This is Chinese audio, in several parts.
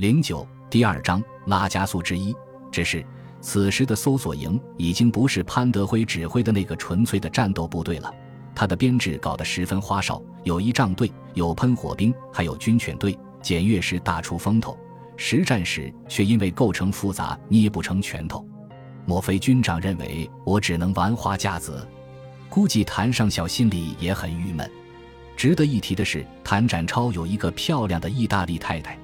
零九第二章拉加苏之一。只是此时的搜索营已经不是潘德辉指挥的那个纯粹的战斗部队了，他的编制搞得十分花哨，有仪仗队，有喷火兵，还有军犬队。检阅时大出风头，实战时却因为构成复杂捏不成拳头。莫非军长认为我只能玩花架子？估计谭上校心里也很郁闷。值得一提的是，谭展超有一个漂亮的意大利太太。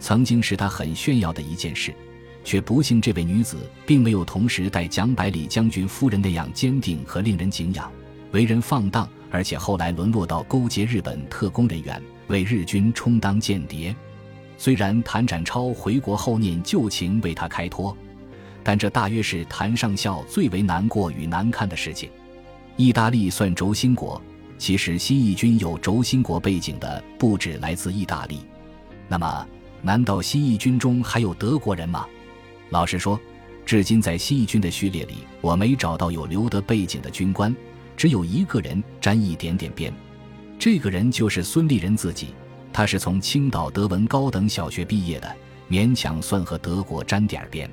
曾经是他很炫耀的一件事，却不幸这位女子并没有同时代蒋百里将军夫人那样坚定和令人敬仰，为人放荡，而且后来沦落到勾结日本特工人员，为日军充当间谍。虽然谭展超回国后念旧情为他开脱，但这大约是谭上校最为难过与难堪的事情。意大利算轴心国，其实新义军有轴心国背景的不止来自意大利，那么。难道新义军中还有德国人吗？老实说，至今在新义军的序列里，我没找到有留德背景的军官，只有一个人沾一点点边。这个人就是孙立人自己。他是从青岛德文高等小学毕业的，勉强算和德国沾点边。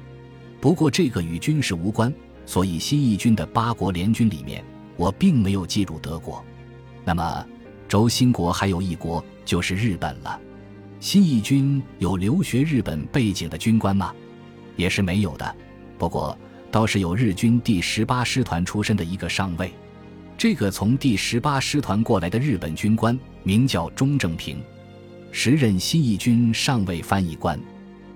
不过这个与军事无关，所以新义军的八国联军里面，我并没有记入德国。那么，轴心国还有一国，就是日本了。新义军有留学日本背景的军官吗？也是没有的。不过倒是有日军第十八师团出身的一个上尉。这个从第十八师团过来的日本军官名叫钟正平，时任新义军上尉翻译官。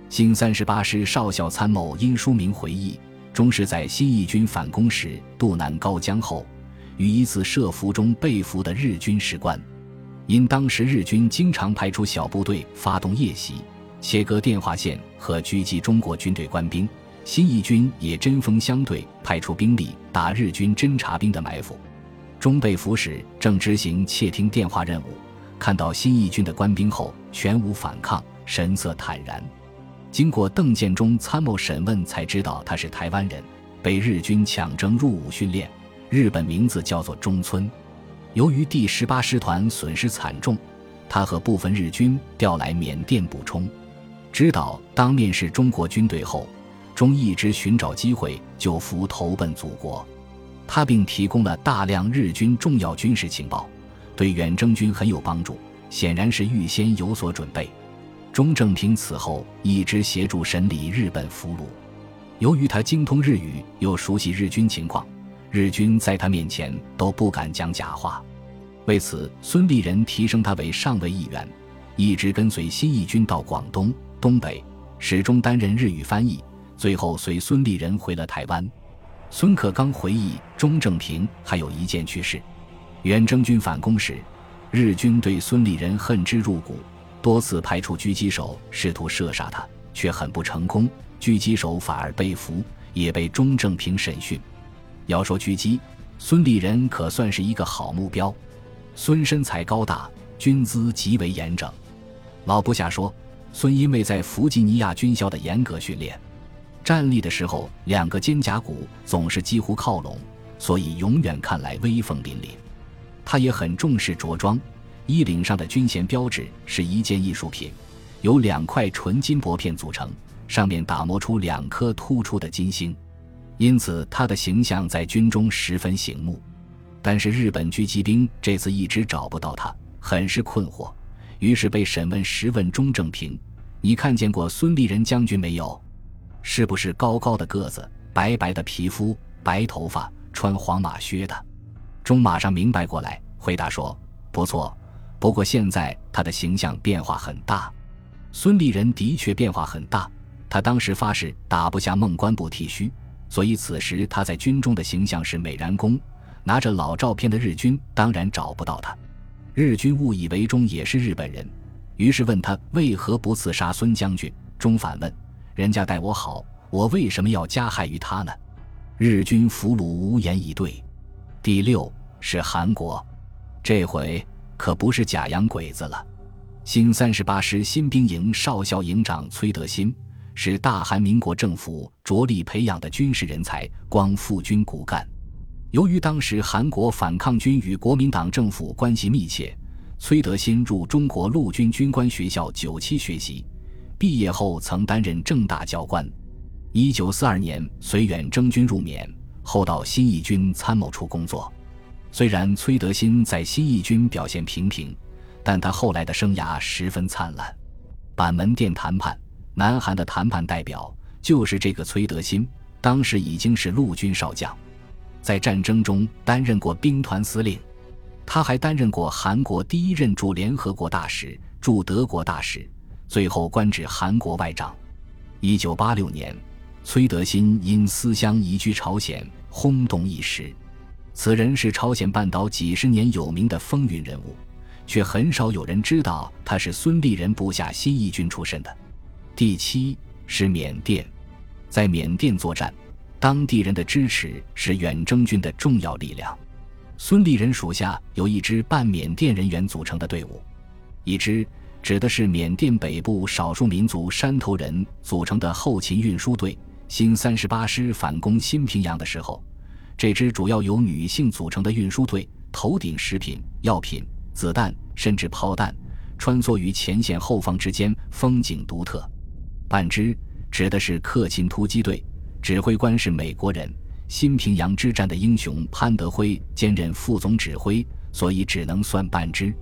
新三十八师少校参谋殷书明回忆，钟是在新义军反攻时渡南高江后，于一次设伏中被俘的日军士官。因当时日军经常派出小部队发动夜袭，切割电话线和狙击中国军队官兵，新义军也针锋相对，派出兵力打日军侦察兵的埋伏。中被俘时正执行窃听电话任务，看到新义军的官兵后全无反抗，神色坦然。经过邓建中参谋审问，才知道他是台湾人，被日军抢征入伍训练，日本名字叫做中村。由于第十八师团损失惨重，他和部分日军调来缅甸补充。知道当面是中国军队后，钟一直寻找机会就服投奔祖国。他并提供了大量日军重要军事情报，对远征军很有帮助。显然是预先有所准备。钟正平此后一直协助审理日本俘虏。由于他精通日语，又熟悉日军情况。日军在他面前都不敢讲假话，为此，孙立人提升他为上尉一员，一直跟随新义军到广东、东北，始终担任日语翻译。最后随孙立人回了台湾。孙可刚回忆，钟正平还有一件趣事：远征军反攻时，日军对孙立人恨之入骨，多次派出狙击手试图射杀他，却很不成功，狙击手反而被俘，也被钟正平审讯。要说狙击，孙立人可算是一个好目标。孙身材高大，军姿极为严整。老部下说，孙因为在弗吉尼亚军校的严格训练，站立的时候两个肩胛骨总是几乎靠拢，所以永远看来威风凛凛。他也很重视着装，衣领上的军衔标志是一件艺术品，由两块纯金箔片组成，上面打磨出两颗突出的金星。因此，他的形象在军中十分醒目。但是，日本狙击兵这次一直找不到他，很是困惑。于是被审问时问钟正平：“你看见过孙立人将军没有？是不是高高的个子，白白的皮肤，白头发，穿黄马靴的？”钟马上明白过来，回答说：“不错，不过现在他的形象变化很大。孙立人的确变化很大。他当时发誓打不下孟关部剃须。”所以此时他在军中的形象是美髯公，拿着老照片的日军当然找不到他。日军误以为钟也是日本人，于是问他为何不刺杀孙将军。钟反问：“人家待我好，我为什么要加害于他呢？”日军俘虏无言以对。第六是韩国，这回可不是假洋鬼子了。新三十八师新兵营少校营长崔德新。是大韩民国政府着力培养的军事人才，光复军骨干。由于当时韩国反抗军与国民党政府关系密切，崔德新入中国陆军军官学校九期学习，毕业后曾担任正大教官。一九四二年随远征军入缅，后到新一军参谋处工作。虽然崔德新在新一军表现平平，但他后来的生涯十分灿烂。板门店谈判，南韩的谈判代表就是这个崔德新，当时已经是陆军少将，在战争中担任过兵团司令。他还担任过韩国第一任驻联合国大使、驻德国大使，最后官至韩国外长。一九八六年，崔德新因思乡移居朝鲜，轰动一时。此人是朝鲜半岛几十年有名的风云人物，却很少有人知道他是孙立人部下新一军出身的。第七是缅甸，在缅甸作战，当地人的支持是远征军的重要力量。孙立人属下有一支半缅甸人员组成的队伍，一支指的是缅甸北部少数民族山头人组成的后勤运输队。新三十八师反攻新平阳的时候，这支主要由女性组成的运输队，头顶食品、药品、子弹，甚至炮弹，穿梭于前线后方之间，风景独特。半支指的是克勤突击队，指挥官是美国人。新平阳之战的英雄潘德辉兼任副总指挥，所以只能算半支。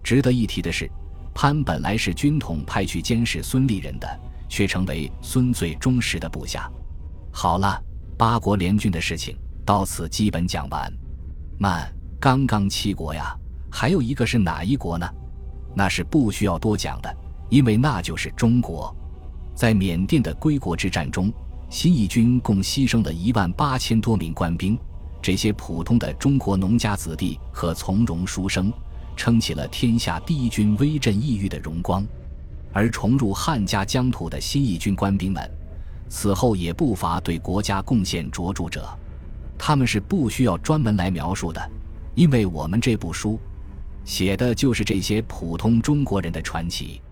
值得一提的是，潘本来是军统派去监视孙立人的，却成为孙最忠实的部下。好了，八国联军的事情到此基本讲完。慢，刚刚七国呀，还有一个是哪一国呢？那是不需要多讲的，因为那就是中国。在缅甸的归国之战中。新一军共牺牲了一万八千多名官兵，这些普通的中国农家子弟和从容书生，撑起了天下第一军威震异域的荣光。而重入汉家疆土的新一军官兵们，此后也不乏对国家贡献卓著者。他们是不需要专门来描述的，因为我们这部书，写的就是这些普通中国人的传奇。